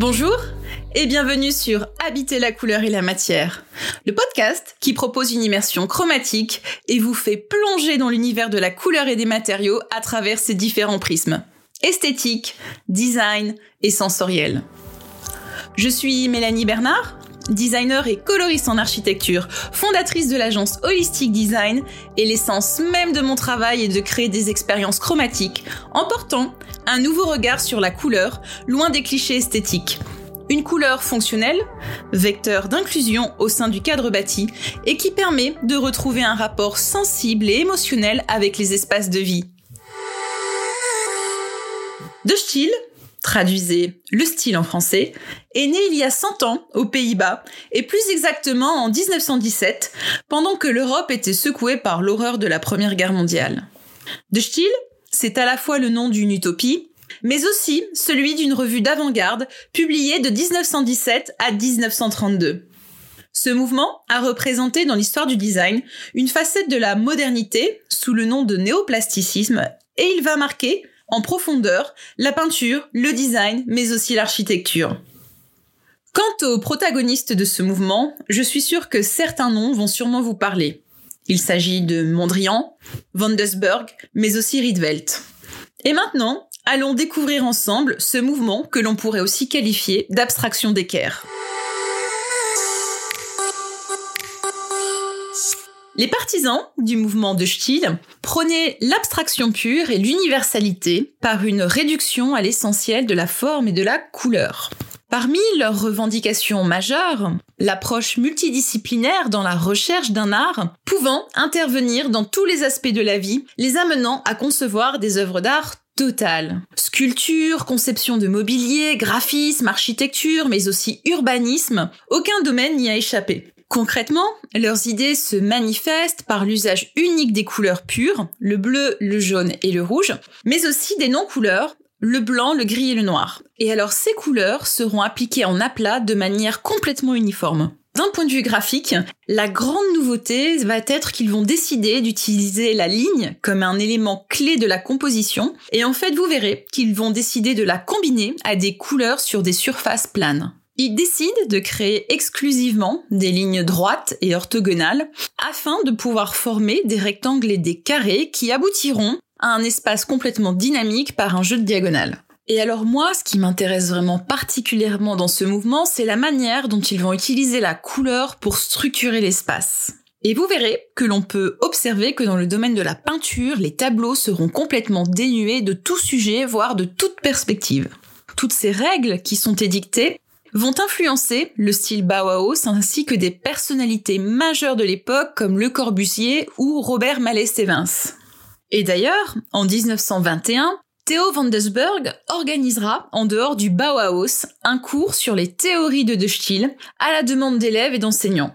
Bonjour et bienvenue sur Habiter la couleur et la matière, le podcast qui propose une immersion chromatique et vous fait plonger dans l'univers de la couleur et des matériaux à travers ses différents prismes esthétique, design et sensoriel. Je suis Mélanie Bernard, designer et coloriste en architecture, fondatrice de l'agence Holistic Design, et l'essence même de mon travail est de créer des expériences chromatiques en portant un nouveau regard sur la couleur, loin des clichés esthétiques. Une couleur fonctionnelle, vecteur d'inclusion au sein du cadre bâti, et qui permet de retrouver un rapport sensible et émotionnel avec les espaces de vie. De style, traduisez le style en français, est né il y a 100 ans aux Pays-Bas, et plus exactement en 1917, pendant que l'Europe était secouée par l'horreur de la Première Guerre mondiale. De style, c'est à la fois le nom d'une utopie, mais aussi celui d'une revue d'avant-garde publiée de 1917 à 1932. Ce mouvement a représenté dans l'histoire du design une facette de la modernité sous le nom de néoplasticisme et il va marquer en profondeur la peinture, le design, mais aussi l'architecture. Quant aux protagonistes de ce mouvement, je suis sûre que certains noms vont sûrement vous parler. Il s'agit de Mondrian, Van mais aussi Rietveld. Et maintenant, allons découvrir ensemble ce mouvement que l'on pourrait aussi qualifier d'abstraction d'équerre. Les partisans du mouvement de Stiel prônaient l'abstraction pure et l'universalité par une réduction à l'essentiel de la forme et de la couleur. Parmi leurs revendications majeures, l'approche multidisciplinaire dans la recherche d'un art pouvant intervenir dans tous les aspects de la vie, les amenant à concevoir des œuvres d'art totales. Sculpture, conception de mobilier, graphisme, architecture, mais aussi urbanisme, aucun domaine n'y a échappé. Concrètement, leurs idées se manifestent par l'usage unique des couleurs pures, le bleu, le jaune et le rouge, mais aussi des non-couleurs, le blanc, le gris et le noir. Et alors ces couleurs seront appliquées en aplat de manière complètement uniforme. D'un point de vue graphique, la grande nouveauté va être qu'ils vont décider d'utiliser la ligne comme un élément clé de la composition, et en fait vous verrez qu'ils vont décider de la combiner à des couleurs sur des surfaces planes. Ils décident de créer exclusivement des lignes droites et orthogonales afin de pouvoir former des rectangles et des carrés qui aboutiront à un espace complètement dynamique par un jeu de diagonale. Et alors moi, ce qui m'intéresse vraiment particulièrement dans ce mouvement, c'est la manière dont ils vont utiliser la couleur pour structurer l'espace. Et vous verrez que l'on peut observer que dans le domaine de la peinture, les tableaux seront complètement dénués de tout sujet, voire de toute perspective. Toutes ces règles qui sont édictées vont influencer le style Bauhaus ainsi que des personnalités majeures de l'époque comme Le Corbusier ou Robert Mallet-Stevens. Et d'ailleurs, en 1921, Theo van Desburg organisera, en dehors du Bauhaus, un cours sur les théories de De Stijl à la demande d'élèves et d'enseignants.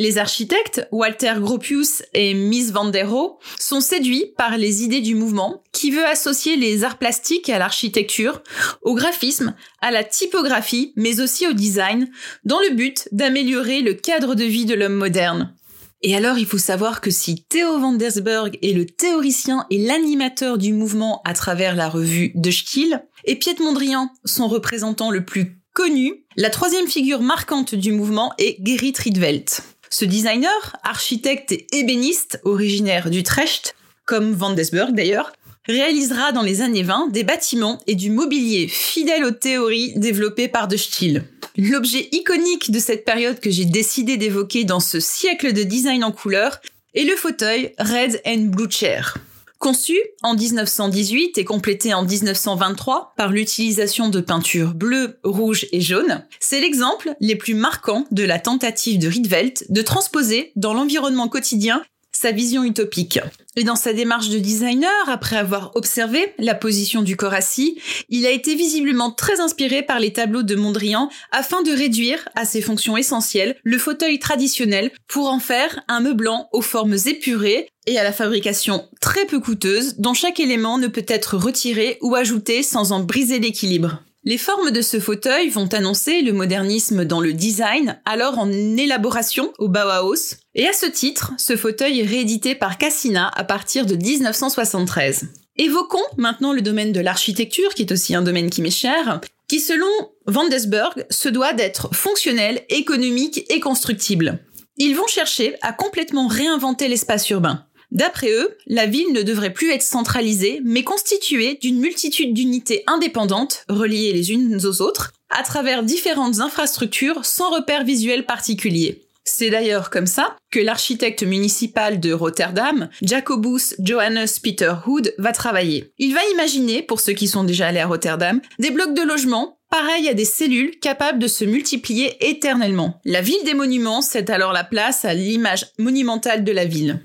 Les architectes, Walter Gropius et Mies van der Rohe, sont séduits par les idées du mouvement qui veut associer les arts plastiques à l'architecture, au graphisme, à la typographie, mais aussi au design, dans le but d'améliorer le cadre de vie de l'homme moderne. Et alors, il faut savoir que si Theo van Dersberg est le théoricien et l'animateur du mouvement à travers la revue De Stiel, et Piet Mondrian, son représentant le plus connu, la troisième figure marquante du mouvement est Gerrit Rietveld. Ce designer, architecte et ébéniste originaire d'Utrecht, comme Van Desburg d'ailleurs, réalisera dans les années 20 des bâtiments et du mobilier fidèles aux théories développées par De Stiel. L'objet iconique de cette période que j'ai décidé d'évoquer dans ce siècle de design en couleur est le fauteuil Red and Blue Chair. Conçu en 1918 et complété en 1923 par l'utilisation de peintures bleues, rouges et jaunes, c'est l'exemple les plus marquants de la tentative de Rietveld de transposer dans l'environnement quotidien sa vision utopique. Et dans sa démarche de designer, après avoir observé la position du corps assis, il a été visiblement très inspiré par les tableaux de Mondrian afin de réduire à ses fonctions essentielles le fauteuil traditionnel pour en faire un meublant aux formes épurées et à la fabrication très peu coûteuse dont chaque élément ne peut être retiré ou ajouté sans en briser l'équilibre. Les formes de ce fauteuil vont annoncer le modernisme dans le design, alors en élaboration au Bauhaus. Et à ce titre, ce fauteuil est réédité par Cassina à partir de 1973. Évoquons maintenant le domaine de l'architecture, qui est aussi un domaine qui m'est cher. qui selon Vandesberg se doit d'être fonctionnel, économique et constructible. Ils vont chercher à complètement réinventer l'espace urbain. D'après eux, la ville ne devrait plus être centralisée, mais constituée d'une multitude d'unités indépendantes, reliées les unes aux autres, à travers différentes infrastructures sans repère visuel particulier. C'est d'ailleurs comme ça que l'architecte municipal de Rotterdam, Jacobus Johannes Peter Hood, va travailler. Il va imaginer, pour ceux qui sont déjà allés à Rotterdam, des blocs de logement pareils à des cellules capables de se multiplier éternellement. La ville des monuments cède alors la place à l'image monumentale de la ville.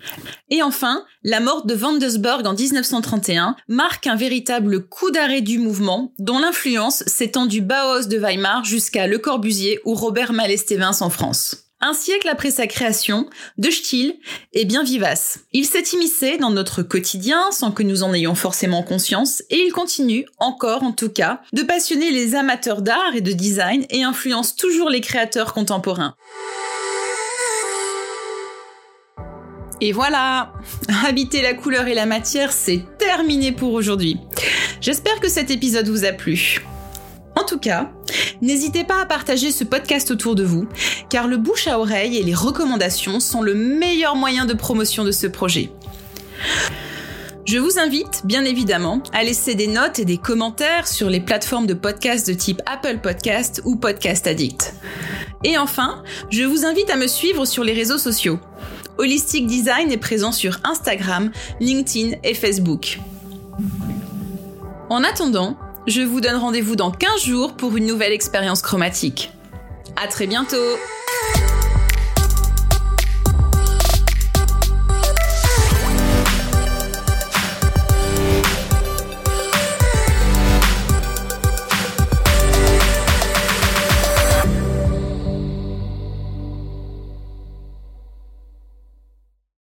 Et enfin, la mort de Vandesburg en 1931 marque un véritable coup d'arrêt du mouvement dont l'influence s'étend du Bauhaus de Weimar jusqu'à Le Corbusier ou Robert Malestévins en France. Un siècle après sa création, De Stiel est bien vivace. Il s'est immiscé dans notre quotidien sans que nous en ayons forcément conscience et il continue, encore en tout cas, de passionner les amateurs d'art et de design et influence toujours les créateurs contemporains. Et voilà Habiter la couleur et la matière, c'est terminé pour aujourd'hui. J'espère que cet épisode vous a plu. En tout cas, n'hésitez pas à partager ce podcast autour de vous, car le bouche à oreille et les recommandations sont le meilleur moyen de promotion de ce projet. Je vous invite, bien évidemment, à laisser des notes et des commentaires sur les plateformes de podcast de type Apple Podcast ou Podcast Addict. Et enfin, je vous invite à me suivre sur les réseaux sociaux. Holistic Design est présent sur Instagram, LinkedIn et Facebook. En attendant, je vous donne rendez-vous dans 15 jours pour une nouvelle expérience chromatique. À très bientôt!